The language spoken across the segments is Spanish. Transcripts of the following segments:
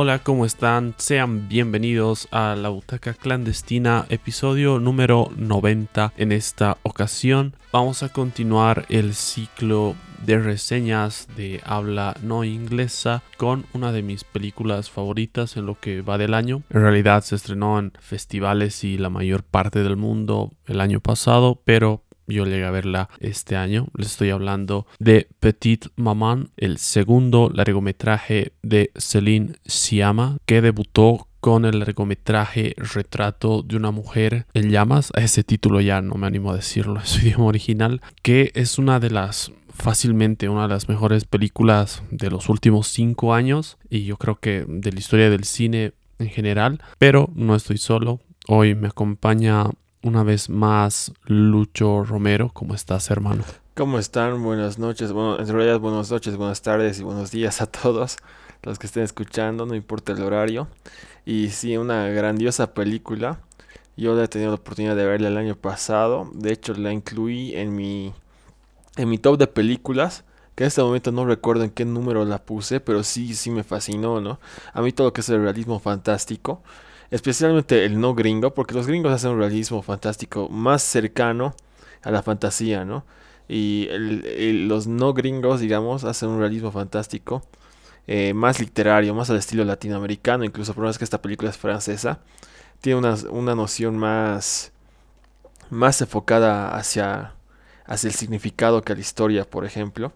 Hola, ¿cómo están? Sean bienvenidos a la Butaca Clandestina, episodio número 90. En esta ocasión vamos a continuar el ciclo de reseñas de habla no inglesa con una de mis películas favoritas en lo que va del año. En realidad se estrenó en festivales y la mayor parte del mundo el año pasado, pero yo llegué a verla este año. Les estoy hablando de Petit Maman, el segundo largometraje de Celine Siama, que debutó con el largometraje Retrato de una mujer en llamas. A ese título ya no me animo a decirlo en su idioma original, que es una de las fácilmente una de las mejores películas de los últimos cinco años y yo creo que de la historia del cine en general, pero no estoy solo. Hoy me acompaña una vez más Lucho Romero. ¿Cómo estás, hermano? ¿Cómo están? Buenas noches. Bueno, en realidad buenas noches, buenas tardes y buenos días a todos los que estén escuchando, no importa el horario. Y sí, una grandiosa película. Yo la he tenido la oportunidad de verla el año pasado. De hecho, la incluí en mi, en mi top de películas. Que en este momento no recuerdo en qué número la puse, pero sí, sí me fascinó, ¿no? A mí todo lo que es el realismo fantástico especialmente el no gringo, porque los gringos hacen un realismo fantástico más cercano a la fantasía, ¿no? Y los no gringos, digamos, hacen un realismo fantástico eh, más literario, más al estilo latinoamericano, incluso por más que esta película es francesa, tiene una, una noción más, más enfocada hacia, hacia el significado que a la historia, por ejemplo.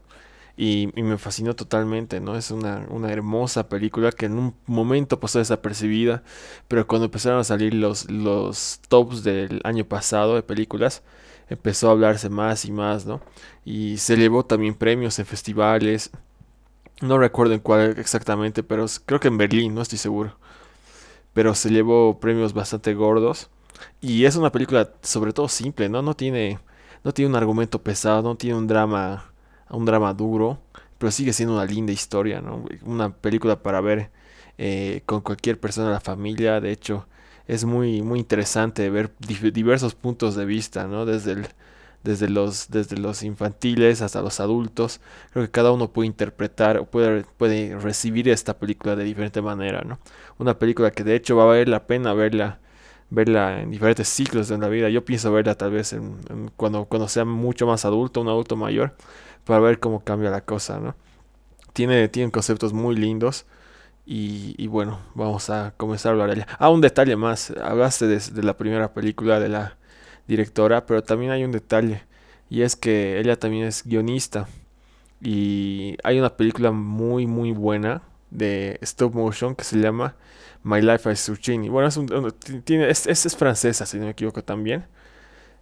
Y, me fascinó totalmente, ¿no? Es una, hermosa película que en un momento pasó desapercibida, pero cuando empezaron a salir los, los tops del año pasado de películas, empezó a hablarse más y más, ¿no? Y se llevó también premios en festivales, no recuerdo en cuál exactamente, pero creo que en Berlín, no estoy seguro. Pero se llevó premios bastante gordos. Y es una película sobre todo simple, ¿no? No tiene, no tiene un argumento pesado, no tiene un drama un drama duro, pero sigue siendo una linda historia, ¿no? Una película para ver eh, con cualquier persona de la familia, de hecho es muy, muy interesante ver diversos puntos de vista, ¿no? Desde, desde, los, desde los infantiles hasta los adultos, creo que cada uno puede interpretar o puede, puede recibir esta película de diferente manera, ¿no? Una película que de hecho va a valer la pena verla verla en diferentes ciclos de la vida. Yo pienso verla tal vez en, cuando, cuando sea mucho más adulto, un adulto mayor, para ver cómo cambia la cosa, ¿no? Tiene, tiene conceptos muy lindos. Y, bueno, vamos a comenzar a hablar de ella. Ah, un detalle más. Hablaste de, la primera película de la directora, pero también hay un detalle. Y es que ella también es guionista. Y hay una película muy, muy buena de stop motion que se llama My Life as Zucchini. Bueno, es, es francesa, si no me equivoco también.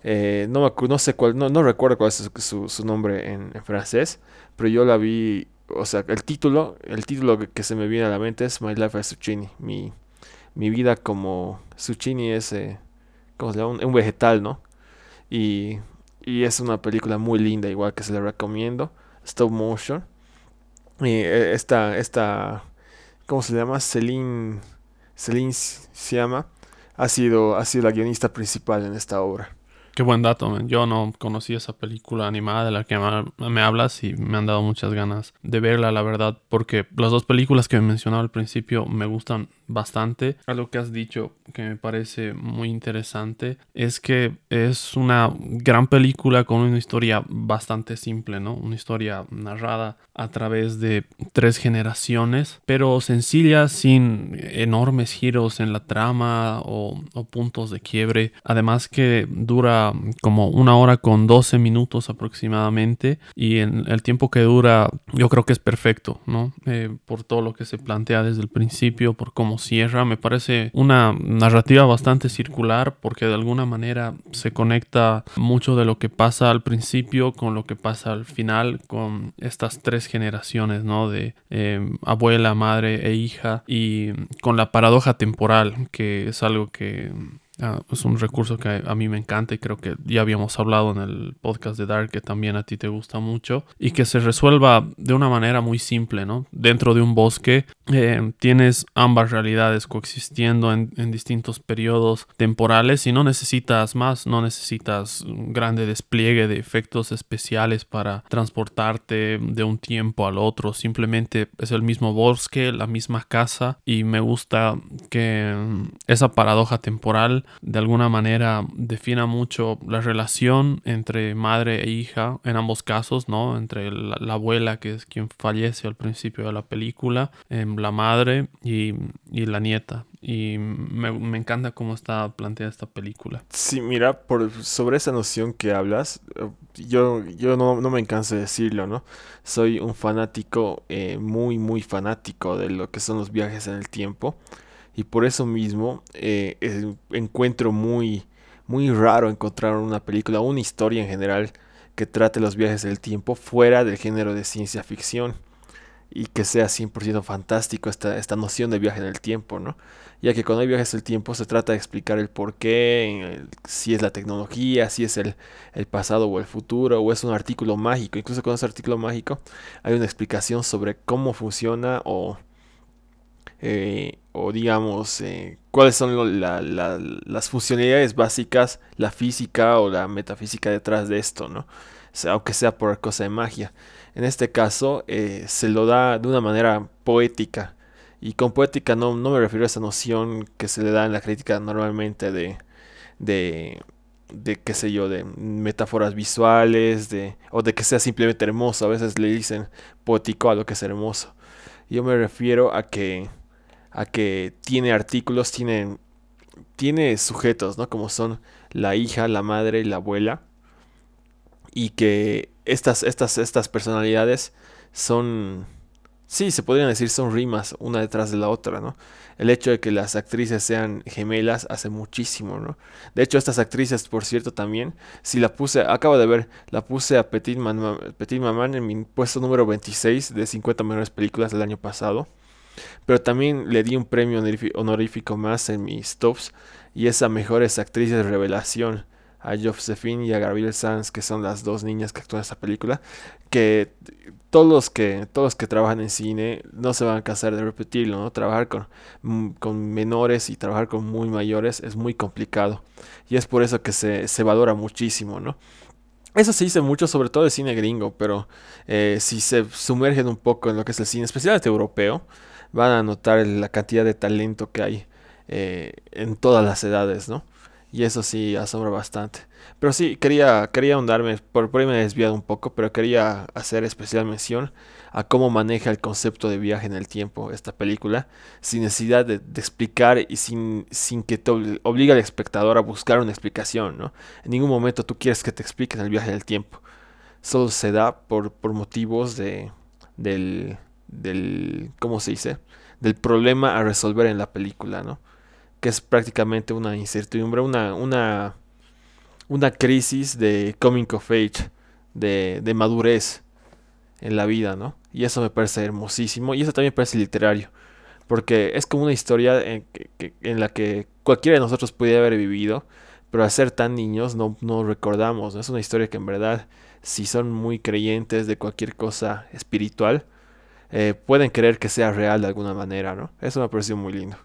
Eh, no, no sé cuál, no, no recuerdo cuál es su, su, nombre en, francés, pero yo la vi, o sea, el título, el título que, se me viene a la mente es My Life as Zucchini, mi, mi vida como zucchini es, eh, ¿cómo se llama? Un, vegetal, ¿no? Y, y, es una película muy linda, igual que se la recomiendo, stop motion. Y eh, esta, esta, ¿cómo se llama? Celine, Celine se llama, ha sido, ha sido la guionista principal en esta obra. Qué buen dato, yo no conocí esa película animada de la que me hablas y me han dado muchas ganas de verla, la verdad, porque las dos películas que me mencionaba al principio me gustan bastante. Algo que has dicho que me parece muy interesante es que es una gran película con una historia bastante simple, ¿no? Una historia narrada a través de tres generaciones, pero sencilla, sin enormes giros en la trama o, puntos de quiebre. Además que dura como una hora con 12 minutos aproximadamente y en el tiempo que dura yo creo que es perfecto, ¿no? Eh, por todo lo que se plantea desde el principio, por cómo Sierra. Me parece una narrativa bastante circular porque de alguna manera se conecta mucho de lo que pasa al principio con lo que pasa al final, con estas tres generaciones, ¿no? De em, abuela, madre e hija y con la paradoja temporal, que es algo que Ah, es un recurso que a mí me encanta y creo que ya habíamos hablado en el podcast de Dark que también a ti te gusta mucho y que se resuelva de una manera muy simple, ¿no? Dentro de un bosque eh, tienes ambas realidades coexistiendo en, en, distintos periodos temporales y no necesitas más, no necesitas un grande despliegue de efectos especiales para transportarte de un tiempo al otro, simplemente es el mismo bosque, la misma casa y me gusta que mm, esa paradoja temporal de alguna manera defina mucho la relación entre madre e hija en ambos casos, ¿no? Entre la, abuela, que es quien fallece al principio de la película, em, la madre y, la nieta. Y me, encanta cómo está planteada esta película. Sí, mira, por, sobre esa noción que hablas, yo, yo no, me canso de decirlo, ¿no? Soy un fanático, eh, muy, muy fanático de lo que son los viajes en el tiempo y por eso mismo eh, encuentro muy, muy raro encontrar una película, una historia en general que trate los viajes del tiempo fuera del género de ciencia ficción y que sea 100% fantástico esta, esta noción de viaje en el tiempo, ¿no? Ya que cuando hay viajes del tiempo se trata de explicar el por qué, si es la tecnología, si es el, el, pasado o el futuro, o es un artículo mágico. Incluso con ese artículo mágico hay una explicación sobre cómo funciona o eh, o digamos eh, cuáles son las funcionalidades básicas, la física o la metafísica detrás de esto, ¿no? aunque sea por cosa de magia. En este caso eh, se lo da de una manera poética. Y con poética no, no, me refiero a esa noción que se le da en la crítica normalmente de, de, de qué sé yo, de metáforas visuales, de, o de que sea simplemente hermoso. A veces le dicen poético a lo que es hermoso. Yo me refiero a que a que tiene artículos, tiene, tiene sujetos, ¿no? Como son la hija, la madre y la abuela. Y que estas, estas, estas personalidades son, sí, se podrían decir, son rimas una detrás de la otra, ¿no? El hecho de que las actrices sean gemelas hace muchísimo, ¿no? De hecho, estas actrices, por cierto, también, si la puse, acabo de ver, la puse a Petit, Petit Maman en mi puesto número 26 de 50 mejores películas del año pasado. Pero también le di un premio honorífico más en mis tops y es a mejores actrices de revelación a Josephine y a Gabriel Sanz, que son las dos niñas que actúan en esta película, que todos los que todos los que trabajan en cine no se van a cansar de repetirlo, ¿no? Trabajar con, mm, con menores y trabajar con muy mayores es muy complicado y es por eso que se, se valora muchísimo, ¿no? Eso se dice mucho, sobre todo el cine gringo, pero eh, si se sumergen un poco en lo que es el cine, especialmente europeo, van a notar la cantidad de talento que hay eh, en todas las edades, ¿no? Y eso sí asombra bastante. Pero sí, quería, quería ahondarme, por, por ahí me he desviado un poco, pero quería hacer especial mención a cómo maneja el concepto de viaje en el tiempo esta película, sin necesidad de, explicar y sin, sin que te obligue al espectador a buscar una explicación, ¿no? En ningún momento tú quieres que te expliquen el viaje en el tiempo. Solo se da por, por motivos de, del, del, ¿cómo se dice? Del problema a resolver en la película, ¿no? Que es prácticamente una incertidumbre, una, una, una crisis de coming of age, de, de madurez en la vida, ¿no? Y eso me parece hermosísimo y eso también me parece literario, porque es como una historia en, la que cualquiera de nosotros pudiera haber vivido, pero al ser tan niños no, no recordamos, es una historia que en verdad, si son muy creyentes de cualquier cosa espiritual, eh, pueden creer que sea real de alguna manera, ¿no? Eso me pareció muy lindo.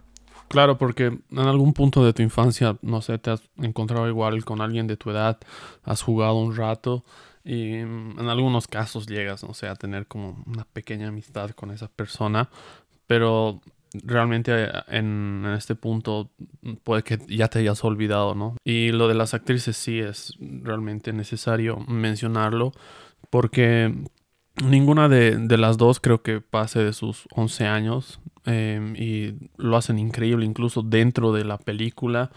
Claro, porque en algún punto de tu infancia, no sé, te has encontrado igual con alguien de tu edad, has jugado un rato y en algunos casos llegas, no sé, a tener como una pequeña amistad con esa persona, pero realmente eh, en, en, este punto puede que ya te hayas olvidado, ¿no? Y lo de las actrices sí es realmente necesario mencionarlo porque Ninguna de, las dos creo que pase de sus 11 años em, y lo hacen increíble incluso dentro de la película.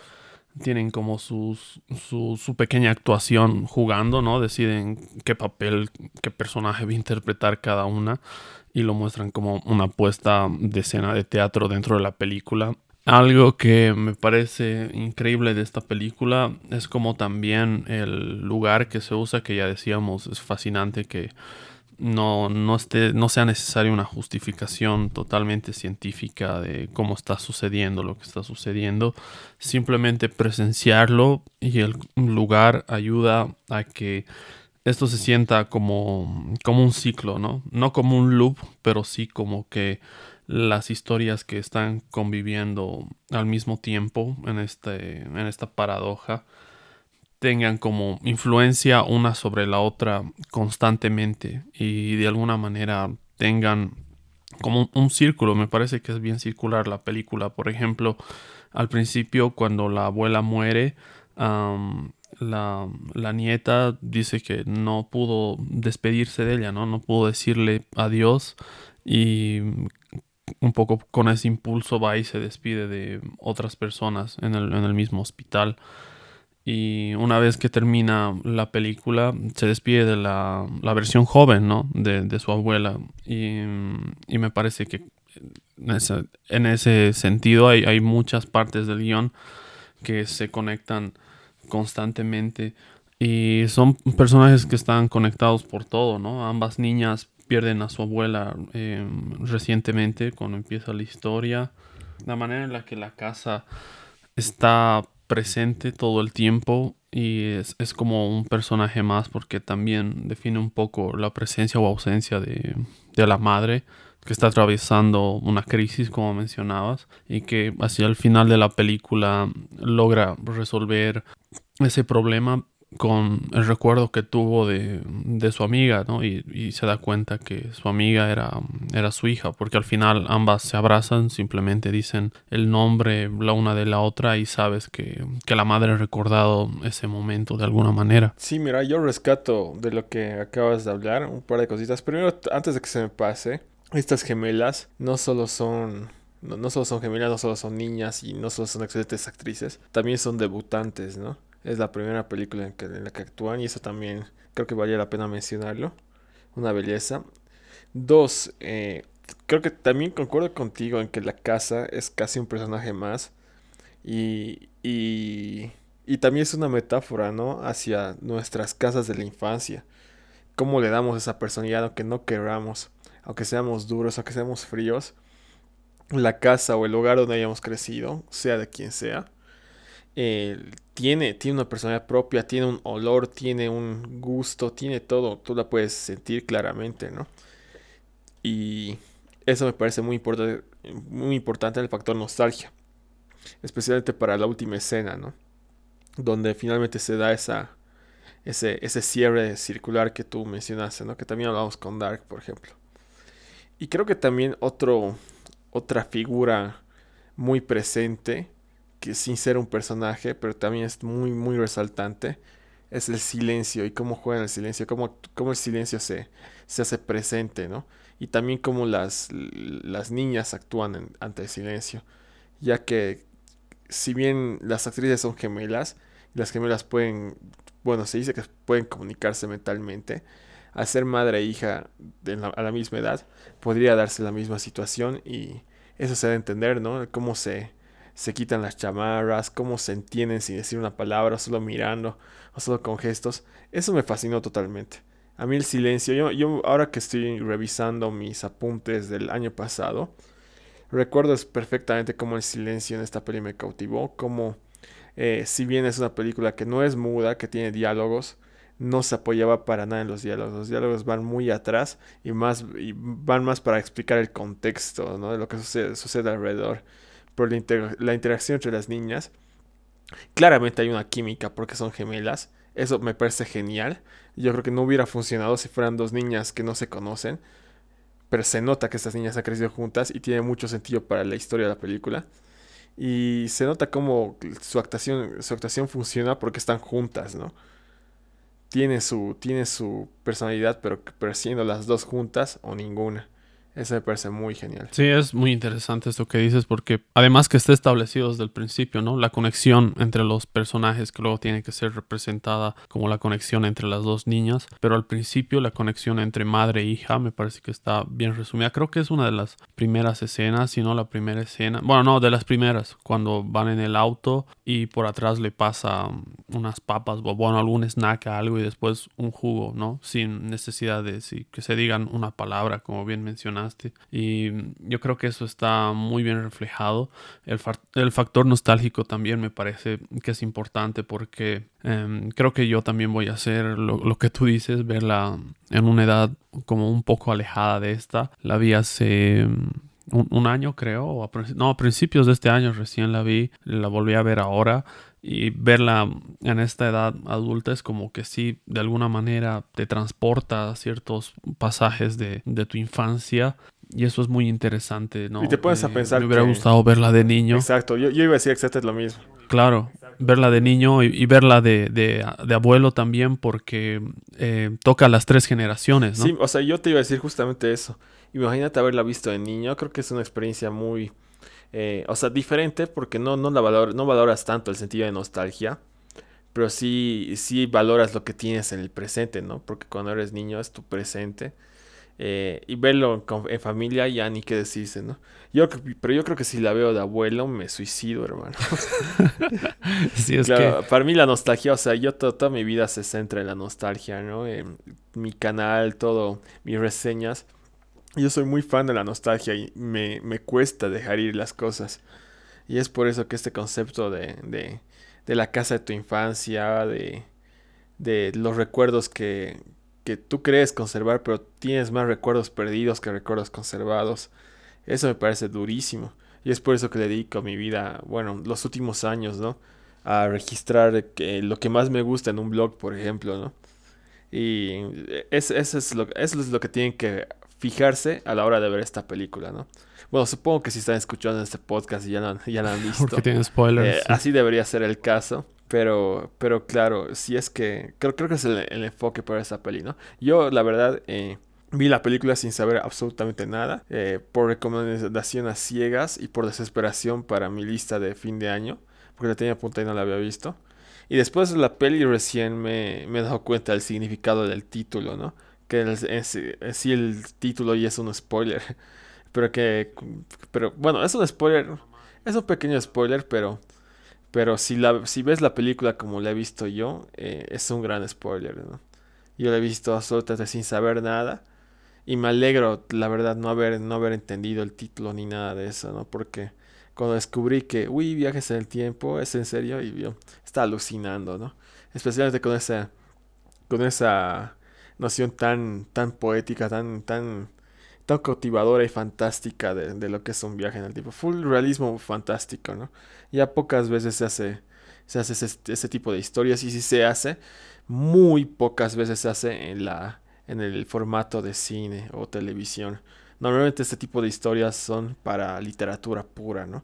Tienen como sus, su, su, pequeña actuación jugando, ¿no? Deciden qué papel, qué personaje va a interpretar cada una y lo muestran como una puesta de escena de teatro dentro de la película. Algo que me parece increíble de esta película es como también el lugar que se usa, que ya decíamos, es fascinante que no, no, esté, no sea necesaria una justificación totalmente científica de cómo está sucediendo lo que está sucediendo. Simplemente presenciarlo y el lugar ayuda a que esto se sienta como, como un ciclo, ¿no? No como un loop, pero sí como que las historias que están conviviendo al mismo tiempo en, este, en esta paradoja tengan como influencia una sobre la otra constantemente y de alguna manera tengan como un, círculo. Me parece que es bien circular la película. Por ejemplo, al principio cuando la abuela muere, la, la, nieta dice que no pudo despedirse de ella, ¿no? No pudo decirle adiós y un poco con ese impulso va y se despide de otras personas en el, en el mismo hospital. Y una vez que termina la película, se despide de la, la versión joven, ¿no? De, de su abuela. Y, y, me parece que en ese, en ese sentido hay, hay, muchas partes del guion que se conectan constantemente. Y son personajes que están conectados por todo, ¿no? Ambas niñas pierden a su abuela eh, recientemente cuando empieza la historia. La manera en la que la casa está presente todo el tiempo y es, es, como un personaje más porque también define un poco la presencia o ausencia de, de, la madre que está atravesando una crisis como mencionabas y que hacia el final de la película logra resolver ese problema con el recuerdo que tuvo de, de su amiga, ¿no? Y, y, se da cuenta que su amiga era, era su hija, porque al final ambas se abrazan, simplemente dicen el nombre la una de la otra y sabes que, que la madre ha recordado ese momento de alguna manera. Sí, mira, yo rescato de lo que acabas de hablar un par de cositas. Primero, antes de que se me pase, estas gemelas no solo son no, no, solo son gemelas, no solo son niñas y no solo son excelentes actrices, también son debutantes, ¿no? Es la primera película en, la que actúan y eso también creo que vale la pena mencionarlo. Una belleza. Dos, eh, creo que también concuerdo contigo en que la casa es casi un personaje más. Y, y, y también es una metáfora, ¿no? Hacia nuestras casas de la infancia. Cómo le damos esa personalidad aunque no queramos. Aunque seamos duros, aunque seamos fríos. La casa o el lugar donde hayamos crecido, sea de quien sea, tiene, tiene una personalidad propia, tiene un olor, tiene un gusto, tiene todo. Tú la puedes sentir claramente, ¿no? Y eso me parece muy importante, muy importante el factor nostalgia. Especialmente para la última escena, ¿no? Donde finalmente se da esa, ese, ese cierre circular que tú mencionaste, ¿no? Que también hablamos con Dark, por ejemplo. Y creo que también otra figura muy presente que sin ser un personaje, pero también es muy, muy resaltante, es el silencio y cómo juega el silencio, cómo, cómo el silencio se, se hace presente, ¿no? Y también cómo las, las niñas actúan ante el silencio, ya que si bien las actrices son gemelas, las gemelas pueden, bueno, se dice que pueden comunicarse mentalmente, al ser madre e hija a la misma edad, podría darse la misma situación y eso se debe entender, ¿no? Cómo se, se quitan las chamarras, cómo se entienden sin decir una palabra, solo mirando o solo con gestos. Eso me fascinó totalmente. A mí el silencio, yo, yo ahora que estoy revisando mis apuntes del año pasado, recuerdo perfectamente cómo el silencio en esta peli me cautivó, como eh, si bien es una película que no es muda, que tiene diálogos, no se apoyaba para nada en los diálogos. Los diálogos van muy atrás y, más, y van más para explicar el contexto ¿no? de lo que sucede, sucede alrededor por la, interacción entre las niñas. Claramente hay una química porque son gemelas. Eso me parece genial. Yo creo que no hubiera funcionado si fueran dos niñas que no se conocen. Pero se nota que estas niñas han crecido juntas y tiene mucho sentido para la historia de la película. Y se nota cómo su actuación, su actuación funciona porque están juntas, ¿no? Tiene su, tiene su personalidad, pero, pero siendo las dos juntas o ninguna. Eso me parece muy genial. Sí, es muy interesante esto que dices porque además que está establecido desde el principio, ¿no? La conexión entre los personajes que luego tiene que ser representada como la conexión entre las dos niñas, pero al principio la conexión entre madre e hija me parece que está bien resumida. Creo que es una de las primeras escenas, si no la primera escena. Bueno, no, de las primeras, cuando van en el auto y por atrás le pasa unas papas o bueno, algún snack, algo y después un jugo, ¿no? Sin necesidad de que se digan una palabra, como bien mencionaste y yo creo que eso está muy bien reflejado. El, el factor nostálgico también me parece que es importante porque em, creo que yo también voy a hacer lo, que tú dices, verla en una edad como un poco alejada de esta. La vi hace... Un, año creo, a, no, a principios de este año recién la vi, la volví a ver ahora y verla en esta edad adulta es como que sí, de alguna manera te transporta a ciertos pasajes de, de, tu infancia y eso es muy interesante, ¿no? Y te pones a eh, pensar. Me hubiera gustado verla de niño. Exacto, yo, yo iba a decir exactamente lo mismo. Claro, verla de niño y, verla de, de, de, abuelo también porque eh, toca las tres generaciones, ¿no? Sí, o sea, yo te iba a decir justamente eso. Imagínate haberla visto de niño, creo que es una experiencia muy eh, o sea, diferente porque no, no, la valor, no valoras tanto el sentido de nostalgia, pero sí, sí valoras lo que tienes en el presente, ¿no? Porque cuando eres niño es tu presente. Eh, y verlo en, familia ya ni qué decirse, ¿no? Yo, pero yo creo que si la veo de abuelo me suicido, hermano. sí, es que... Para mí la nostalgia, o sea, yo toda mi vida se centra en la nostalgia, ¿no? En mi canal, todo, mis reseñas yo soy muy fan de la nostalgia y me, cuesta dejar ir las cosas. Y es por eso que este concepto de, de, de la casa de tu infancia, de, de los recuerdos que, que tú crees conservar, pero tienes más recuerdos perdidos que recuerdos conservados, eso me parece durísimo. Y es por eso que dedico mi vida, bueno, los últimos años, ¿no? A registrar lo que más me gusta en un blog, por ejemplo, ¿no? Y eso, es lo, eso es lo que tienen que fijarse a la hora de ver esta película, ¿no? Bueno, supongo que si están escuchando este podcast y ya la, ya han visto. Porque tiene spoilers. Eh, así debería ser el caso. Pero, pero claro, si es que. Creo, creo que es el, enfoque para esta peli, ¿no? Yo, la verdad, eh, vi la película sin saber absolutamente nada. Eh, por recomendación a ciegas y por desesperación para mi lista de fin de año. Porque la tenía apuntada y no la había visto. Y después de la peli recién me, me he dado cuenta del significado del título, ¿no? Que es, sí el título y es un spoiler. Pero que, pero bueno, es un spoiler, es un pequeño spoiler, pero, pero si, la, si ves la película como la he visto yo, eh, es un gran spoiler, ¿no? Yo la he visto absolutamente sin saber nada y me alegro, la verdad, no haber, no haber entendido el título ni nada de eso, ¿no? Porque cuando descubrí que, uy, viajes en el tiempo, es en serio, y yo estaba alucinando, ¿no? Especialmente con esa, con esa noción tan, tan poética, tan, tan, tan cautivadora y fantástica de, lo que es un viaje en el tiempo. Full realismo fantástico, ¿no? Ya pocas veces se hace, se hace ese, tipo de historias y si se hace, muy pocas veces se hace en, la, en el formato de cine o televisión. Normalmente este tipo de historias son para literatura pura, ¿no?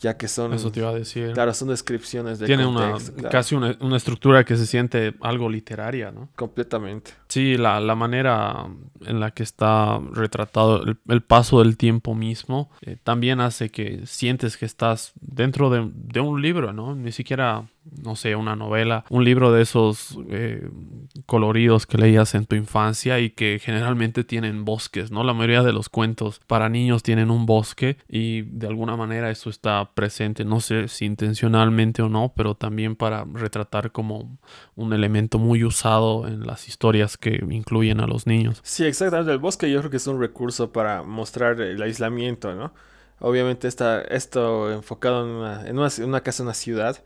Ya que son... Eso te iba a decir. Claro, son descripciones de... Tiene una, casi una, una, estructura que se siente algo literaria, ¿no? Completamente. Sí, la, la manera en la que está retratado el, paso del tiempo mismo eh, también hace que sientes que estás dentro de, de un libro, ¿no? Ni siquiera no sé, una novela, un libro de esos eh, coloridos que leías en tu infancia y que generalmente tienen bosques, ¿no? La mayoría de los cuentos para niños tienen un bosque y de alguna manera eso está presente, no sé si intencionalmente o no, pero también para retratar como un elemento muy usado en las historias que incluyen a los niños. Sí, exactamente. El bosque yo creo que es un recurso para mostrar el aislamiento, ¿no? Obviamente está esto enfocado en una, en una, en una casa, en una ciudad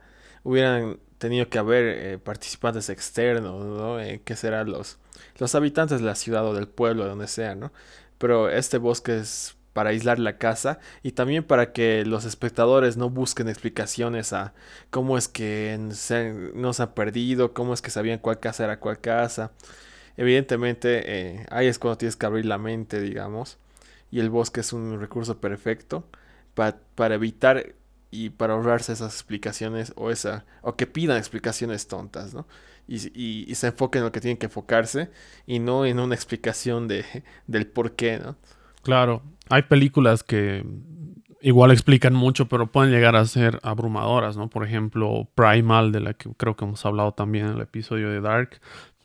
hubieran tenido que haber eh, participantes externos, ¿no? Eh, que serán los, los habitantes de la ciudad o del pueblo, donde sea, ¿no? Pero este bosque es para aislar la casa y también para que los espectadores no busquen explicaciones a cómo es que se, no se han perdido, cómo es que sabían cuál casa era cuál casa. Evidentemente, eh, ahí es cuando tienes que abrir la mente, digamos, y el bosque es un recurso perfecto para, para evitar y para ahorrarse esas explicaciones o esa o que pidan explicaciones tontas, ¿no? Y, y, se enfoquen en lo que tienen que enfocarse y no en una explicación de, del por qué, ¿no? Claro, hay películas que igual explican mucho, pero pueden llegar a ser abrumadoras, ¿no? Por ejemplo, Primal, de la que creo que hemos hablado también en el episodio de Dark,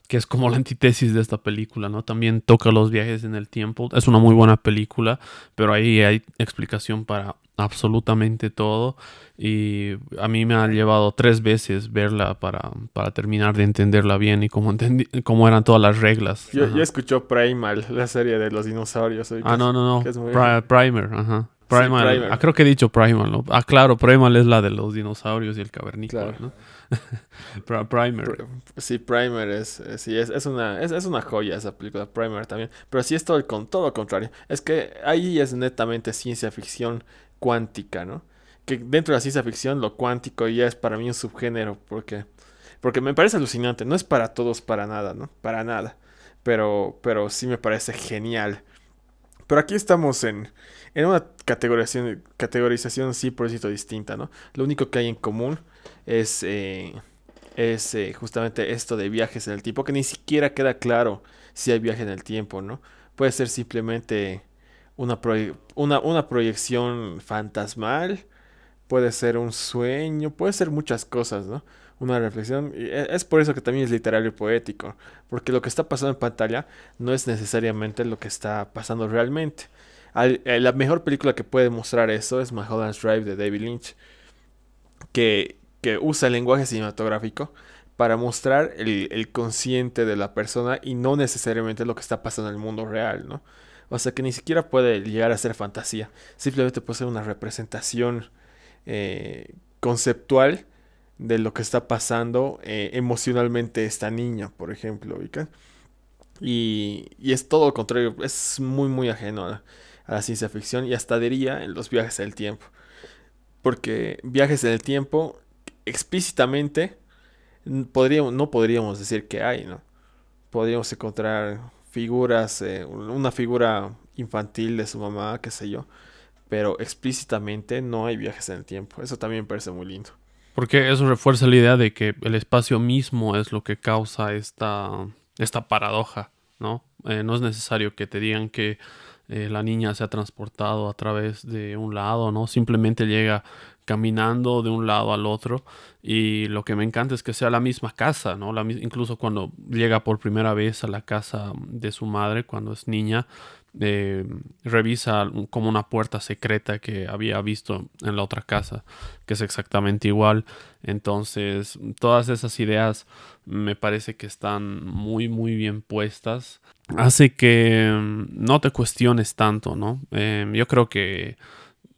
que es como la antítesis de esta película, ¿no? También toca los viajes en el tiempo. Es una muy buena película, pero ahí hay explicación para absolutamente todo. Y a mí me ha llevado tres veces verla para, para terminar de entenderla bien y cómo, cómo eran todas las reglas. Yo, yo escucho Primal, la serie de los dinosaurios. Ah, no, no, no. Primer, ajá. Primal. Ah, creo que he dicho Primal, ¿no? Ah, claro, Primal es la de los dinosaurios y el cavernícola, ¿no? Primer. Sí, Primer es, sí, es, es, una, es, es, una joya esa película, Primer también. Pero sí es todo, con, todo lo contrario. Es que ahí es netamente ciencia ficción cuántica, ¿no? Que dentro de la ciencia ficción lo cuántico ya es para mí un subgénero, porque, porque me parece alucinante. No es para todos, para nada, ¿no? Para nada. Pero, pero sí me parece genial. Pero aquí estamos en, en una categorización, categorización sí, por cierto, distinta, ¿no? Lo único que hay en común es, eh, es eh, justamente esto de viajes en el tiempo, que ni siquiera queda claro si hay viaje en el tiempo, ¿no? Puede ser simplemente una, una, una proyección fantasmal, puede ser un sueño, puede ser muchas cosas, ¿no? Una reflexión. E, es por eso que también es literario y poético, porque lo que está pasando en pantalla no es necesariamente lo que está pasando realmente. Eh, la mejor película que puede mostrar eso es Mulholland Drive de David Lynch, que, que usa el lenguaje cinematográfico para mostrar el, el, consciente de la persona y no necesariamente lo que está pasando en el mundo real, ¿no? O sea que ni siquiera puede llegar a ser fantasía, simplemente puede ser una representación eh, conceptual de lo que está pasando eh, emocionalmente esta niña, por ejemplo, Y, es todo lo contrario, es muy, muy ajeno a, la ciencia ficción y hasta diría en los viajes del tiempo. Porque viajes en el tiempo explícitamente podríamos, no podríamos decir que hay, ¿no? Podríamos encontrar figuras, eh, una figura infantil de su mamá, qué sé yo, pero explícitamente no hay viajes en el tiempo. Eso también me parece muy lindo. Porque eso refuerza la idea de que el espacio mismo es lo que causa esta, esta paradoja, ¿no? Eh, no es necesario que te digan que eh, la niña se ha transportado a través de un lado, ¿no? Simplemente llega caminando de un lado al otro y lo que me encanta es que sea la misma casa, incluso cuando llega por primera vez a la casa de su madre cuando es niña, eh, revisa como una puerta secreta que había visto en la otra casa, que es exactamente igual. Entonces, todas esas ideas me parece que están muy, muy bien puestas. Hace que mm, no te cuestiones tanto, ¿no? Eh, yo creo que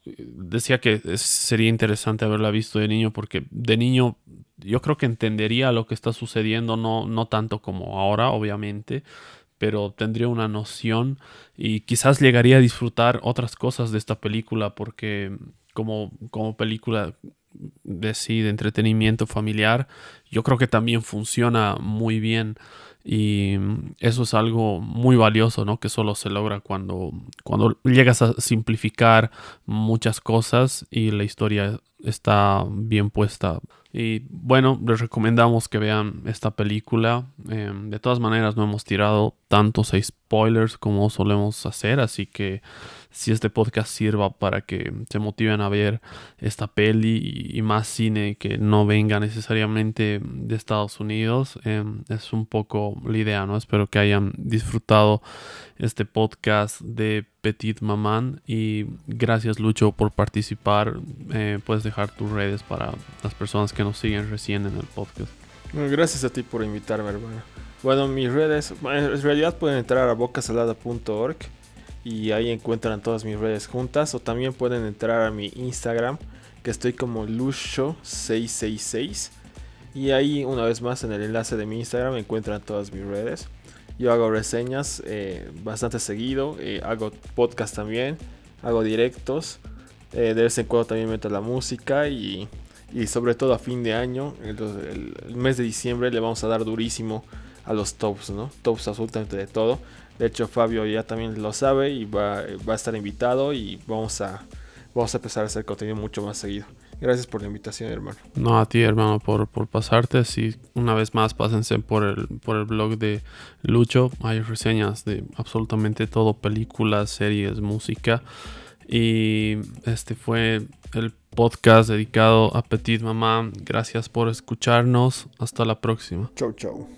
decía que sería interesante haberla visto de niño porque de niño yo creo que entendería lo que está sucediendo, no, no tanto como ahora, obviamente, pero tendría una noción y quizás llegaría a disfrutar otras cosas de esta película porque como, como película de sí, de entretenimiento familiar, yo creo que también funciona muy bien y eso es algo muy valioso, ¿no? Que solo se logra cuando, cuando llegas a simplificar muchas cosas y la historia está bien puesta. Y bueno, les recomendamos que vean esta película. Em, de todas maneras, no hemos tirado tantos spoilers como solemos hacer, así que si este podcast sirva para que se motiven a ver esta peli y, más cine que no venga necesariamente de Estados Unidos, em, es un poco la idea, ¿no? Espero que hayan disfrutado este podcast de Petit Maman y gracias Lucho por participar. Eh, puedes dejar tus redes para las personas que nos siguen recién en el podcast. gracias a ti por invitarme, hermano. Bueno, mis redes, en realidad pueden entrar a bocasalada.org y ahí encuentran todas mis redes juntas o también pueden entrar a mi Instagram que estoy como lucho666 y ahí una vez más en el enlace de mi Instagram encuentran todas mis redes. Yo hago reseñas eh, bastante seguido, eh, hago podcast también, hago directos, eh, de vez en cuando también meto la música y, y sobre todo a fin de año, el, mes de diciembre le vamos a dar durísimo a los tops, ¿no? Tops absolutamente de todo. De hecho, Fabio ya también lo sabe y va, va a estar invitado y vamos a, vamos a empezar a hacer contenido mucho más seguido. Gracias por la invitación, hermano. No, a ti, hermano, por, por pasarte. Así, una vez más, pásense por el, por el blog de Lucho. Hay reseñas de absolutamente todo, películas, series, música. Y este fue el podcast dedicado a Petit Mamá. Gracias por escucharnos. Hasta la próxima. Chau, chau.